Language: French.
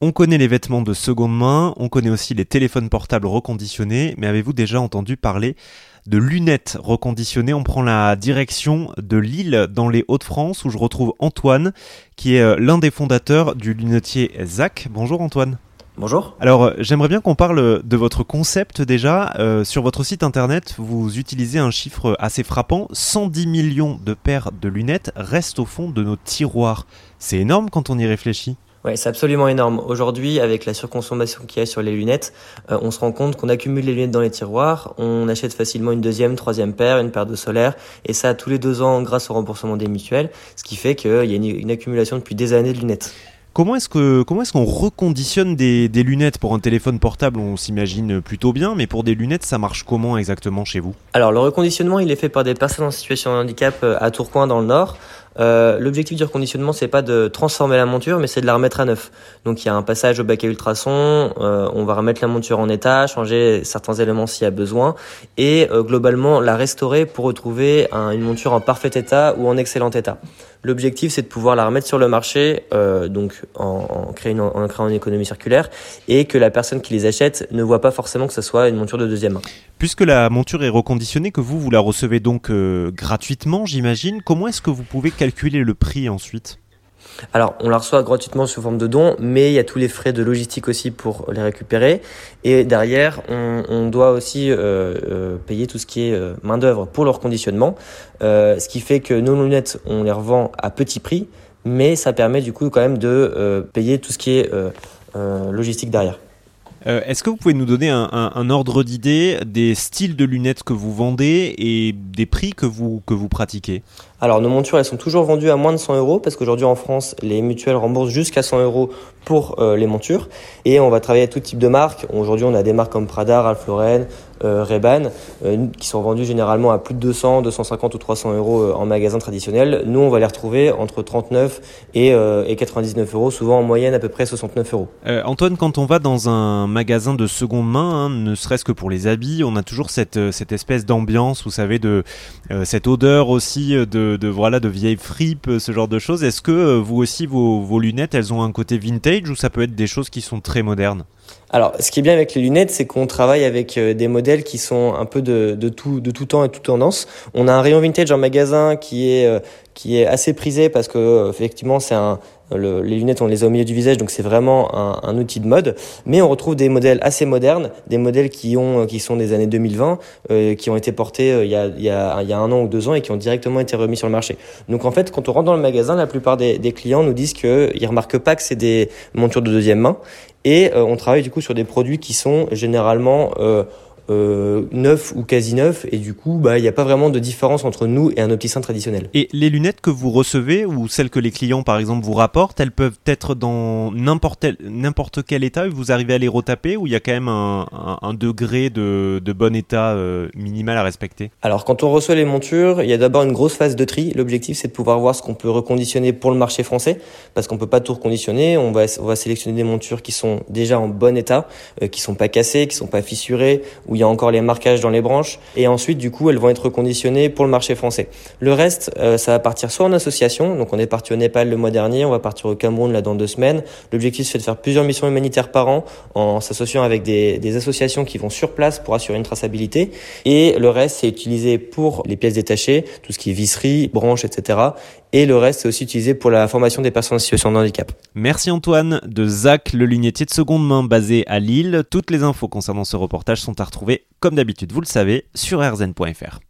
On connaît les vêtements de seconde main, on connaît aussi les téléphones portables reconditionnés, mais avez-vous déjà entendu parler de lunettes reconditionnées? On prend la direction de Lille dans les Hauts-de-France où je retrouve Antoine qui est euh, l'un des fondateurs du lunetier ZAC. Bonjour Antoine. Bonjour. Alors, euh, j'aimerais bien qu'on parle de votre concept déjà. Euh, sur votre site internet, vous utilisez un chiffre assez frappant. 110 millions de paires de lunettes restent au fond de nos tiroirs. C'est énorme quand on y réfléchit. Oui, c'est absolument énorme. Aujourd'hui, avec la surconsommation qu'il y a sur les lunettes, euh, on se rend compte qu'on accumule les lunettes dans les tiroirs, on achète facilement une deuxième, troisième paire, une paire de solaire, et ça tous les deux ans grâce au remboursement des mutuelles, ce qui fait qu'il y a une, accumulation depuis des années de lunettes. Comment est-ce que comment est-ce qu'on reconditionne des, des, lunettes pour un téléphone portable? On s'imagine plutôt bien, mais pour des lunettes, ça marche comment exactement chez vous? Alors le reconditionnement, il est fait par des personnes en situation de handicap euh, à Tourcoing dans le Nord. Euh, L'objectif du reconditionnement, c'est pas de transformer la monture, mais c'est de la remettre à neuf. Donc il y a un passage au bac à ultrasons, euh, on va remettre la monture en état, changer certains éléments s'il y a besoin, et euh, globalement la restaurer pour retrouver une monture en parfait état ou en excellent état. L'objectif, c'est de pouvoir la remettre sur le marché, donc en, créant en créant une économie circulaire, et que la personne qui les achète ne voit pas forcément que ce soit une monture de deuxième main. Puisque la monture est reconditionnée, que vous, vous la recevez donc gratuitement, j'imagine, comment est-ce que vous pouvez calculer le prix ensuite alors, on la reçoit gratuitement sous forme de don, mais il y a tous les frais de logistique aussi pour les récupérer. Et derrière, on, doit aussi euh, euh, payer tout ce qui est main d'œuvre pour leur conditionnement, ce qui fait que nos lunettes, on les revend à petit prix, mais ça permet du coup quand même de payer tout ce qui est logistique derrière. Euh, est-ce que vous pouvez nous donner un, ordre d'idée des styles de lunettes que vous vendez et des prix que vous, que vous pratiquez? Alors, nos montures, elles sont toujours vendues à moins de 100 euros parce qu'aujourd'hui en France, les mutuelles remboursent jusqu'à 100 euros pour euh, les montures. Et on va travailler avec tout type de marques. Aujourd'hui, on a des marques comme Prada, Ralph Lauren, euh, euh, qui sont vendues généralement à plus de 200, 250 ou 300 euros euh, en magasin traditionnel. Nous, on va les retrouver entre 39 et, et 99 euros, souvent en moyenne à peu près 69 euros. Antoine, quand on va dans un magasin de seconde main, hein, ne serait-ce que pour les habits, on a toujours cette, cette espèce d'ambiance, vous savez, de cette odeur aussi de, de voilà de vieilles fripes, ce genre de choses. Est-ce que vous aussi vos, vos lunettes, elles ont un côté vintage ou ça peut être des choses qui sont très modernes? Alors, ce qui est bien avec les lunettes, c'est qu'on travaille avec euh, des modèles qui sont un peu de, de, tout, de tout temps et toute tendance. On a un rayon vintage en magasin qui est, euh, qui est assez prisé parce que, euh, effectivement, c'est un, le, les lunettes, on les a au milieu du visage, donc c'est vraiment un, outil de mode. Mais on retrouve des modèles assez modernes, des modèles qui ont, qui sont des années 2020, euh, qui ont été portés il, y a, il, y a, un an ou deux ans et qui ont directement été remis sur le marché. Donc en fait, quand on rentre dans le magasin, la plupart des, des clients nous disent qu'ils remarquent pas que c'est des montures de deuxième main et euh, on travaille du coup sur des produits qui sont généralement euh, neuf ou quasi neuf et du coup bah il n'y a pas vraiment de différence entre nous et un opticien traditionnel. Et les lunettes que vous recevez ou celles que les clients par exemple vous rapportent, elles peuvent être dans n'importe n'importe quel état et vous arrivez à les retaper ou il y a quand même un, un, degré de, de, bon état euh, minimal à respecter? Alors quand on reçoit les montures, il y a d'abord une grosse phase de tri. L'objectif c'est de pouvoir voir ce qu'on peut reconditionner pour le marché français parce qu'on peut pas tout reconditionner. On va on va sélectionner des montures qui sont déjà en bon état, euh, qui sont pas cassées, qui sont pas fissurées où il y a encore les marquages dans les branches. Et ensuite, du coup, elles vont être reconditionnées pour le marché français. Le reste, euh, ça va partir soit en association. Donc, on est parti au Népal le mois dernier. On va partir au Cameroun là dans deux semaines. L'objectif, c'est de faire plusieurs missions humanitaires par an en s'associant avec des, des associations qui vont sur place pour assurer une traçabilité. Et le reste, c'est utilisé pour les pièces détachées, tout ce qui est visserie, branches, etc. Et le reste, c'est aussi utilisé pour la formation des personnes en situation de handicap. Merci Antoine de Zach, le lunetti de seconde main basé à Lille. Toutes les infos concernant ce reportage sont à retrouver, comme d'habitude, vous le savez, sur rzn.fr.